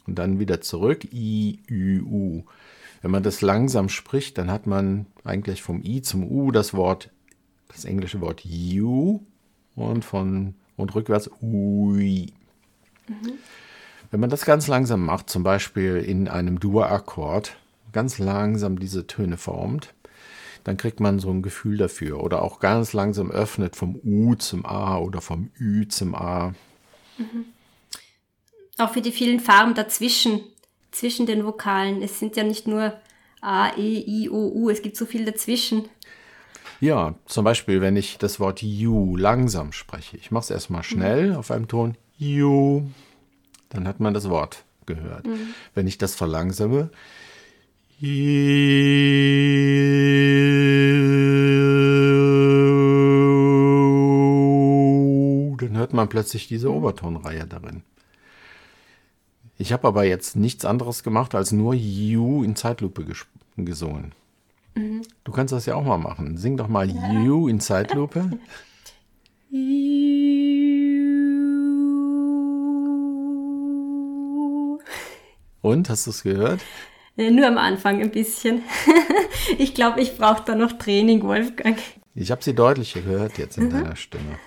Und dann wieder zurück, I, Ü, U. Wenn man das langsam spricht, dann hat man eigentlich vom I zum U das Wort, das englische Wort you und von und rückwärts ui. Mhm. Wenn man das ganz langsam macht, zum Beispiel in einem Dur-Akkord, ganz langsam diese Töne formt, dann kriegt man so ein Gefühl dafür. Oder auch ganz langsam öffnet vom U zum A oder vom Ü zum A. Mhm. Auch für die vielen Farben dazwischen, zwischen den Vokalen. Es sind ja nicht nur A, E, I, O, U, es gibt so viel dazwischen. Ja, zum Beispiel, wenn ich das Wort You langsam spreche. Ich mache es erstmal schnell mhm. auf einem Ton. You dann hat man das Wort gehört. Mhm. Wenn ich das verlangsame, dann hört man plötzlich diese. Obertonreihe darin. Ich habe aber jetzt nichts anderes gemacht, als nur You in Zeitlupe gesungen. Mhm. Du kannst das ja auch mal machen. Sing doch mal ja. You in Zeitlupe. Und, hast du es gehört? Äh, nur am Anfang ein bisschen. ich glaube, ich brauche da noch Training, Wolfgang. Ich habe sie deutlich gehört jetzt in mhm. deiner Stimme.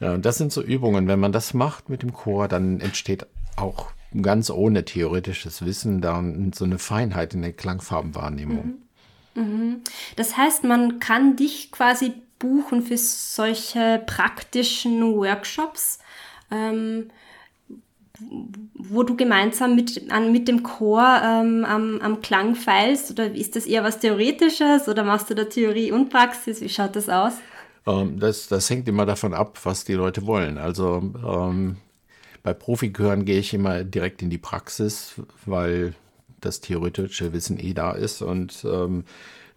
Ja, und das sind so Übungen. Wenn man das macht mit dem Chor, dann entsteht auch ganz ohne theoretisches Wissen dann so eine Feinheit in der Klangfarbenwahrnehmung. Mhm. Mhm. Das heißt, man kann dich quasi buchen für solche praktischen Workshops. Ähm, wo du gemeinsam mit, an, mit dem Chor ähm, am, am Klang feilst? Oder ist das eher was Theoretisches oder machst du da Theorie und Praxis? Wie schaut das aus? Ähm, das, das hängt immer davon ab, was die Leute wollen. Also ähm, bei Profikören gehe ich immer direkt in die Praxis, weil das theoretische Wissen eh da ist und ähm,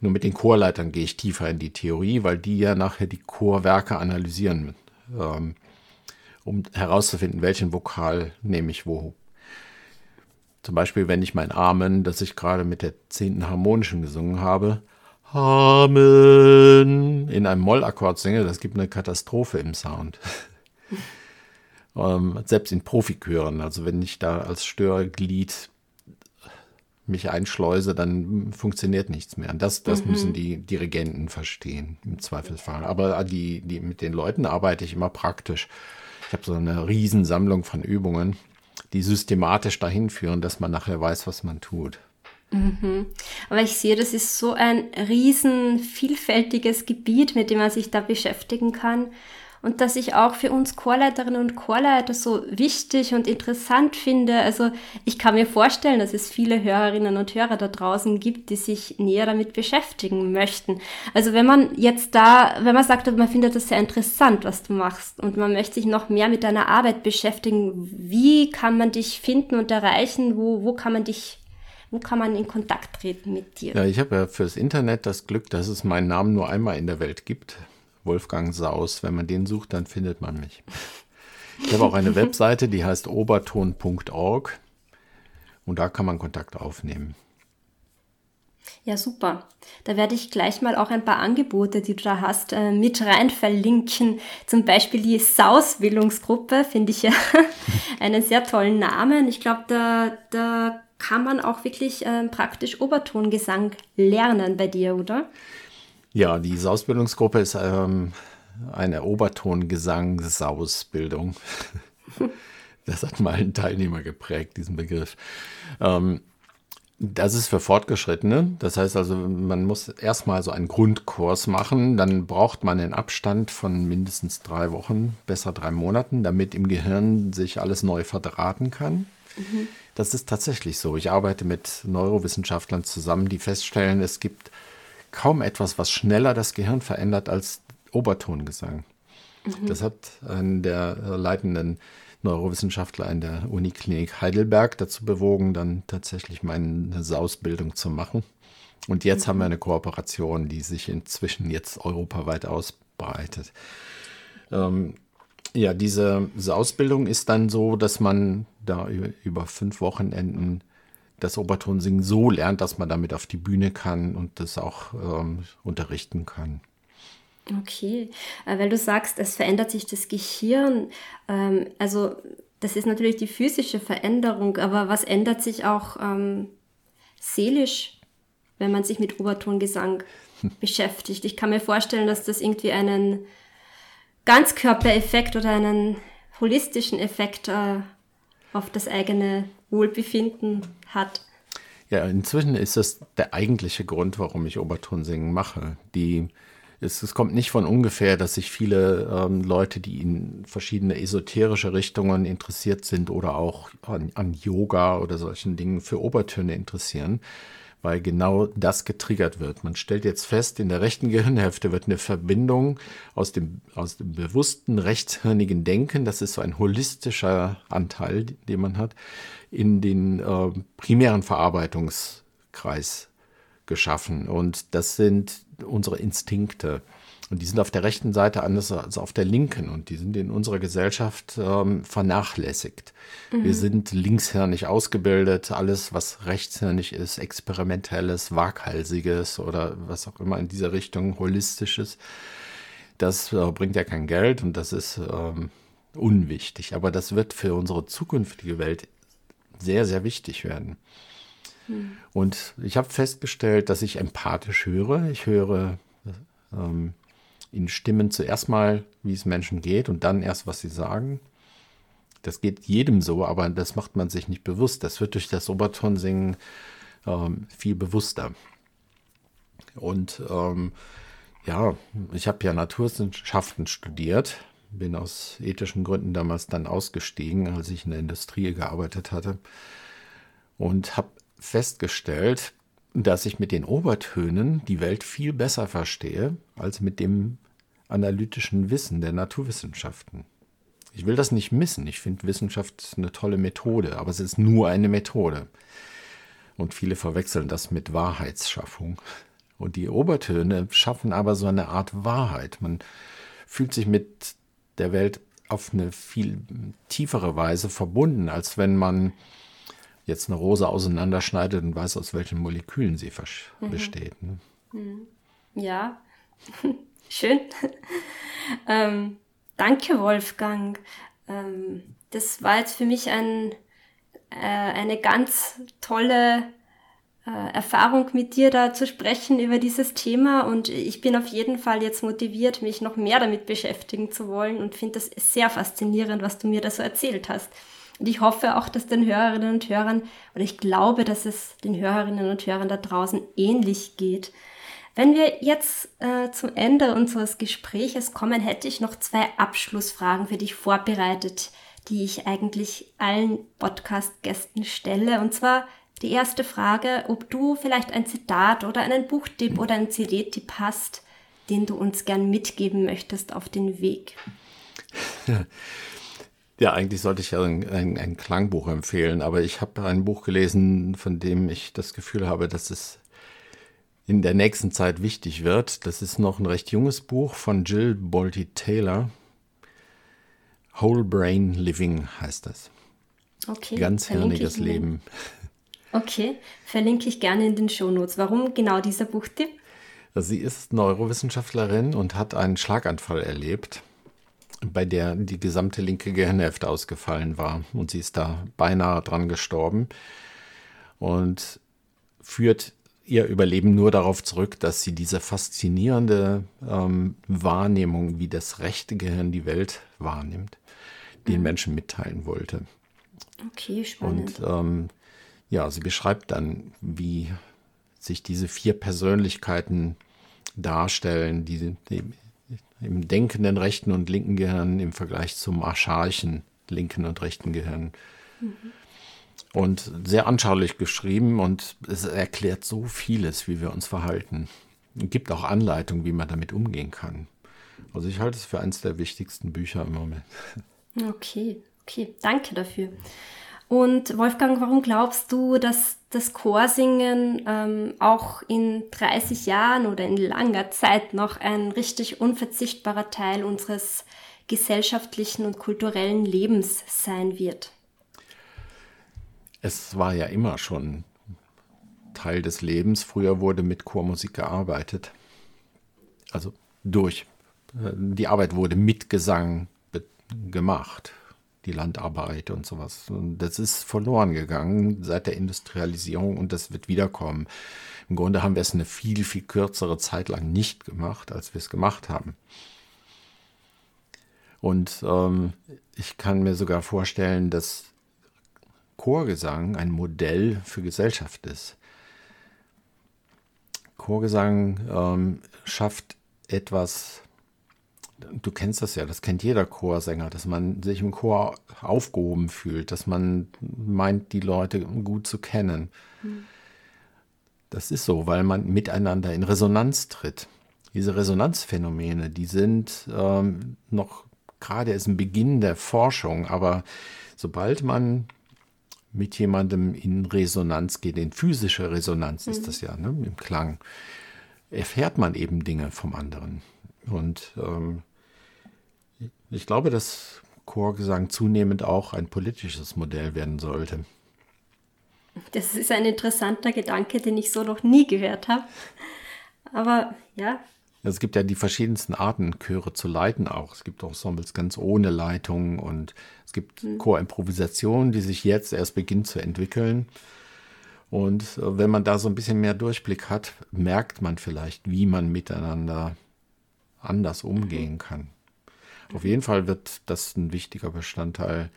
nur mit den Chorleitern gehe ich tiefer in die Theorie, weil die ja nachher die Chorwerke analysieren. Ähm, um herauszufinden, welchen Vokal nehme ich wo. Zum Beispiel, wenn ich mein Amen, das ich gerade mit der zehnten harmonischen gesungen habe, Amen in einem Mollakkord singe, das gibt eine Katastrophe im Sound. ähm, selbst in Profikören, also wenn ich da als Störglied mich einschleuse, dann funktioniert nichts mehr. Und das, das mhm. müssen die Dirigenten verstehen, im Zweifelsfall. Aber die, die, mit den Leuten arbeite ich immer praktisch. Ich habe so eine Riesensammlung von Übungen, die systematisch dahin führen, dass man nachher weiß, was man tut. Mhm. Aber ich sehe, das ist so ein riesen vielfältiges Gebiet, mit dem man sich da beschäftigen kann und das ich auch für uns Chorleiterinnen und Chorleiter so wichtig und interessant finde. Also ich kann mir vorstellen, dass es viele Hörerinnen und Hörer da draußen gibt, die sich näher damit beschäftigen möchten. Also wenn man jetzt da, wenn man sagt, man findet das sehr interessant, was du machst und man möchte sich noch mehr mit deiner Arbeit beschäftigen, wie kann man dich finden und erreichen? Wo, wo kann man dich wo kann man in Kontakt treten mit dir? Ja, ich habe ja fürs Internet das Glück, dass es meinen Namen nur einmal in der Welt gibt. Wolfgang Saus. Wenn man den sucht, dann findet man mich. Ich habe auch eine Webseite, die heißt oberton.org und da kann man Kontakt aufnehmen. Ja, super. Da werde ich gleich mal auch ein paar Angebote, die du da hast, äh, mit rein verlinken. Zum Beispiel die Sausbildungsgruppe, finde ich ja einen sehr tollen Namen. Ich glaube, da, da kann man auch wirklich äh, praktisch Obertongesang lernen bei dir, oder? Ja, diese Ausbildungsgruppe ist ähm, eine Obertongesangsausbildung. das hat mal ein Teilnehmer geprägt, diesen Begriff. Ähm, das ist für Fortgeschrittene. Das heißt also, man muss erstmal so einen Grundkurs machen. Dann braucht man einen Abstand von mindestens drei Wochen, besser drei Monaten, damit im Gehirn sich alles neu verdrahten kann. Mhm. Das ist tatsächlich so. Ich arbeite mit Neurowissenschaftlern zusammen, die feststellen, es gibt kaum etwas, was schneller das Gehirn verändert als Obertongesang. Mhm. Das hat einen der leitenden Neurowissenschaftler in der Uniklinik Heidelberg dazu bewogen, dann tatsächlich meine Sausbildung zu machen. Und jetzt mhm. haben wir eine Kooperation, die sich inzwischen jetzt europaweit ausbreitet. Ähm, ja, diese, diese Ausbildung ist dann so, dass man da über, über fünf Wochenenden das Obertonsingen so lernt, dass man damit auf die Bühne kann und das auch ähm, unterrichten kann. Okay, äh, weil du sagst, es verändert sich das Gehirn. Ähm, also das ist natürlich die physische Veränderung, aber was ändert sich auch ähm, seelisch, wenn man sich mit Obertongesang beschäftigt? Ich kann mir vorstellen, dass das irgendwie einen Ganzkörpereffekt oder einen holistischen Effekt äh, auf das eigene Wohlbefinden hat. Ja, inzwischen ist das der eigentliche Grund, warum ich Obertonsingen mache. Die, es, es kommt nicht von ungefähr, dass sich viele ähm, Leute, die in verschiedene esoterische Richtungen interessiert sind oder auch an, an Yoga oder solchen Dingen für Obertöne interessieren weil genau das getriggert wird. Man stellt jetzt fest, in der rechten Gehirnhälfte wird eine Verbindung aus dem, aus dem bewussten rechtshirnigen Denken, das ist so ein holistischer Anteil, den man hat, in den äh, primären Verarbeitungskreis geschaffen. Und das sind unsere Instinkte. Und die sind auf der rechten Seite anders als auf der linken. Und die sind in unserer Gesellschaft ähm, vernachlässigt. Mhm. Wir sind linkshirnig ausgebildet. Alles, was rechtshirnig ist, experimentelles, waghalsiges oder was auch immer in dieser Richtung, holistisches, das äh, bringt ja kein Geld und das ist ähm, unwichtig. Aber das wird für unsere zukünftige Welt sehr, sehr wichtig werden. Mhm. Und ich habe festgestellt, dass ich empathisch höre. Ich höre ähm, in Stimmen zuerst mal, wie es Menschen geht und dann erst, was sie sagen. Das geht jedem so, aber das macht man sich nicht bewusst. Das wird durch das Obertonsingen ähm, viel bewusster. Und ähm, ja, ich habe ja Naturwissenschaften studiert, bin aus ethischen Gründen damals dann ausgestiegen, als ich in der Industrie gearbeitet hatte und habe festgestellt, dass ich mit den Obertönen die Welt viel besser verstehe als mit dem analytischen Wissen der Naturwissenschaften. Ich will das nicht missen. Ich finde Wissenschaft eine tolle Methode, aber es ist nur eine Methode. Und viele verwechseln das mit Wahrheitsschaffung. Und die Obertöne schaffen aber so eine Art Wahrheit. Man fühlt sich mit der Welt auf eine viel tiefere Weise verbunden, als wenn man jetzt eine Rose auseinanderschneidet und weiß, aus welchen Molekülen sie mhm. besteht. Ne? Mhm. Ja, schön. ähm, danke, Wolfgang. Ähm, das war jetzt für mich ein, äh, eine ganz tolle Erfahrung mit dir da zu sprechen über dieses Thema und ich bin auf jeden Fall jetzt motiviert, mich noch mehr damit beschäftigen zu wollen und finde das sehr faszinierend, was du mir da so erzählt hast. Und ich hoffe auch, dass den Hörerinnen und Hörern, oder ich glaube, dass es den Hörerinnen und Hörern da draußen ähnlich geht. Wenn wir jetzt äh, zum Ende unseres Gespräches kommen, hätte ich noch zwei Abschlussfragen für dich vorbereitet, die ich eigentlich allen Podcast-Gästen stelle. Und zwar die erste Frage, ob du vielleicht ein Zitat oder einen Buchtipp oder einen CD-Tipp hast, den du uns gern mitgeben möchtest auf den Weg. Ja, eigentlich sollte ich ja ein, ein, ein Klangbuch empfehlen, aber ich habe ein Buch gelesen, von dem ich das Gefühl habe, dass es in der nächsten Zeit wichtig wird. Das ist noch ein recht junges Buch von Jill Bolte Taylor. Whole Brain Living heißt das. Okay. Ganz hirniges Leben. Okay, verlinke ich gerne in den Shownotes. Warum genau dieser Buchtipp? Sie ist Neurowissenschaftlerin und hat einen Schlaganfall erlebt bei der die gesamte linke Gehirnhälfte ausgefallen war. Und sie ist da beinahe dran gestorben und führt ihr Überleben nur darauf zurück, dass sie diese faszinierende ähm, Wahrnehmung, wie das rechte Gehirn die Welt wahrnimmt, den mhm. Menschen mitteilen wollte. Okay, spannend. Und ähm, ja, sie beschreibt dann, wie sich diese vier Persönlichkeiten darstellen, die, die im denkenden rechten und linken Gehirn im Vergleich zum archaischen linken und rechten Gehirn. Mhm. Und sehr anschaulich geschrieben und es erklärt so vieles, wie wir uns verhalten. Es gibt auch Anleitungen, wie man damit umgehen kann. Also ich halte es für eines der wichtigsten Bücher im Moment. Okay, okay, danke dafür. Und Wolfgang, warum glaubst du, dass das Chorsingen ähm, auch in 30 Jahren oder in langer Zeit noch ein richtig unverzichtbarer Teil unseres gesellschaftlichen und kulturellen Lebens sein wird? Es war ja immer schon Teil des Lebens. Früher wurde mit Chormusik gearbeitet. Also durch. Äh, die Arbeit wurde mit Gesang gemacht die Landarbeit und sowas. Und das ist verloren gegangen seit der Industrialisierung und das wird wiederkommen. Im Grunde haben wir es eine viel, viel kürzere Zeit lang nicht gemacht, als wir es gemacht haben. Und ähm, ich kann mir sogar vorstellen, dass Chorgesang ein Modell für Gesellschaft ist. Chorgesang ähm, schafft etwas du kennst das ja, das kennt jeder Chorsänger, dass man sich im Chor aufgehoben fühlt, dass man meint, die Leute gut zu kennen. Mhm. Das ist so, weil man miteinander in Resonanz tritt. Diese Resonanzphänomene, die sind ähm, noch gerade erst im Beginn der Forschung, aber sobald man mit jemandem in Resonanz geht, in physische Resonanz mhm. ist das ja, ne, im Klang, erfährt man eben Dinge vom anderen. Und ähm, ich glaube, dass Chorgesang zunehmend auch ein politisches Modell werden sollte. Das ist ein interessanter Gedanke, den ich so noch nie gehört habe. Aber ja. Es gibt ja die verschiedensten Arten, Chöre zu leiten auch. Es gibt auch Ensembles ganz ohne Leitung und es gibt mhm. Chorimprovisationen, die sich jetzt erst beginnen zu entwickeln. Und äh, wenn man da so ein bisschen mehr Durchblick hat, merkt man vielleicht, wie man miteinander anders umgehen kann. Auf jeden Fall wird das ein wichtiger Bestandteil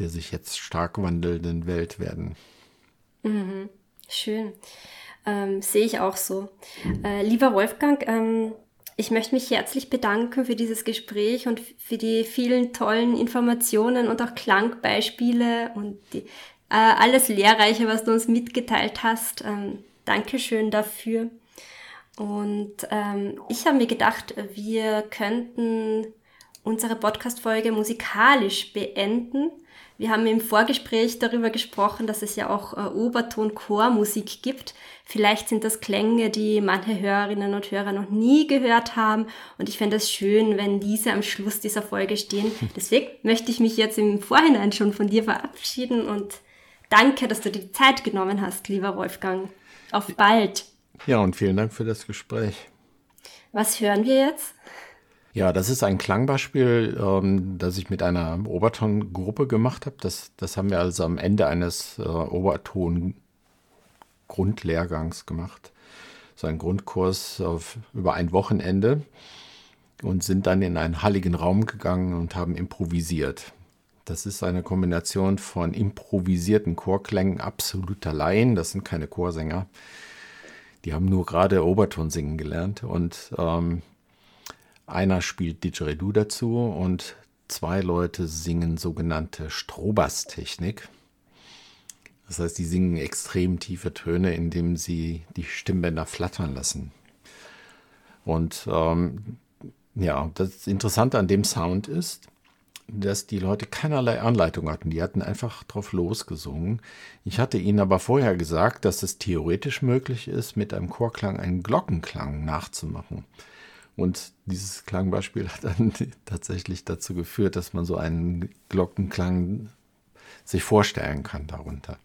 der sich jetzt stark wandelnden Welt werden. Mhm. Schön. Ähm, sehe ich auch so. Äh, lieber Wolfgang, ähm, ich möchte mich herzlich bedanken für dieses Gespräch und für die vielen tollen Informationen und auch Klangbeispiele und die, äh, alles Lehrreiche, was du uns mitgeteilt hast. Ähm, Dankeschön dafür. Und ähm, ich habe mir gedacht, wir könnten unsere Podcast-Folge musikalisch beenden. Wir haben im Vorgespräch darüber gesprochen, dass es ja auch äh, Oberton-Chormusik gibt. Vielleicht sind das Klänge, die manche Hörerinnen und Hörer noch nie gehört haben. Und ich fände es schön, wenn diese am Schluss dieser Folge stehen. Deswegen möchte ich mich jetzt im Vorhinein schon von dir verabschieden und danke, dass du dir die Zeit genommen hast, lieber Wolfgang. Auf bald! Ja, und vielen Dank für das Gespräch. Was hören wir jetzt? Ja, das ist ein Klangbeispiel, ähm, das ich mit einer Obertongruppe gemacht habe. Das, das haben wir also am Ende eines äh, Oberton Grundlehrgangs gemacht, so einen Grundkurs auf, über ein Wochenende und sind dann in einen halligen Raum gegangen und haben improvisiert. Das ist eine Kombination von improvisierten Chorklängen absoluter Laien, das sind keine Chorsänger, die haben nur gerade Oberton singen gelernt und ähm, einer spielt Didgeridoo dazu und zwei Leute singen sogenannte Strobas-Technik. Das heißt, die singen extrem tiefe Töne, indem sie die Stimmbänder flattern lassen. Und ähm, ja, das Interessante an dem Sound ist, dass die Leute keinerlei Anleitung hatten. Die hatten einfach drauf losgesungen. Ich hatte ihnen aber vorher gesagt, dass es theoretisch möglich ist, mit einem Chorklang einen Glockenklang nachzumachen. Und dieses Klangbeispiel hat dann tatsächlich dazu geführt, dass man so einen Glockenklang sich vorstellen kann darunter.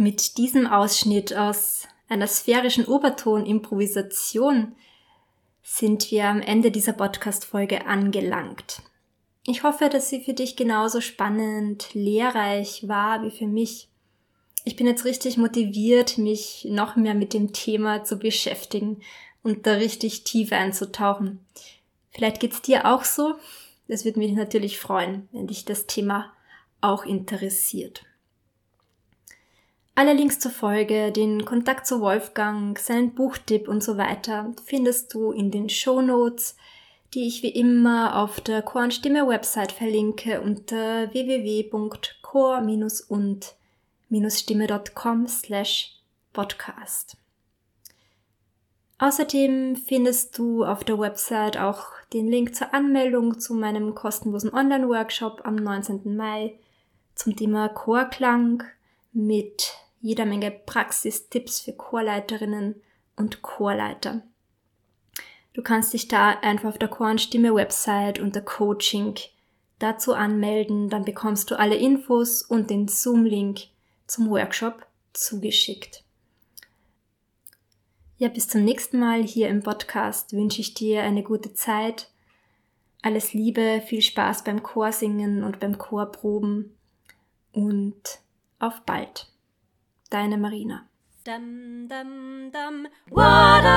Mit diesem Ausschnitt aus einer sphärischen Oberton-Improvisation sind wir am Ende dieser Podcast-Folge angelangt. Ich hoffe, dass sie für dich genauso spannend, lehrreich war wie für mich. Ich bin jetzt richtig motiviert, mich noch mehr mit dem Thema zu beschäftigen und da richtig tief einzutauchen. Vielleicht geht's dir auch so. Es würde mich natürlich freuen, wenn dich das Thema auch interessiert. Alle Links zur Folge, den Kontakt zu Wolfgang, seinen Buchtipp und so weiter findest du in den Show Notes, die ich wie immer auf der Chor Website verlinke unter www.chor-und-stimme.com slash podcast. Außerdem findest du auf der Website auch den Link zur Anmeldung zu meinem kostenlosen Online-Workshop am 19. Mai zum Thema Chorklang mit jeder Menge Praxistipps für Chorleiterinnen und Chorleiter. Du kannst dich da einfach auf der Chornstimme Website unter Coaching dazu anmelden, dann bekommst du alle Infos und den Zoom-Link zum Workshop zugeschickt. Ja, bis zum nächsten Mal hier im Podcast wünsche ich dir eine gute Zeit. Alles Liebe, viel Spaß beim Chorsingen und beim Chorproben und auf bald. Deine Marina. Dum, dum, dum. Water.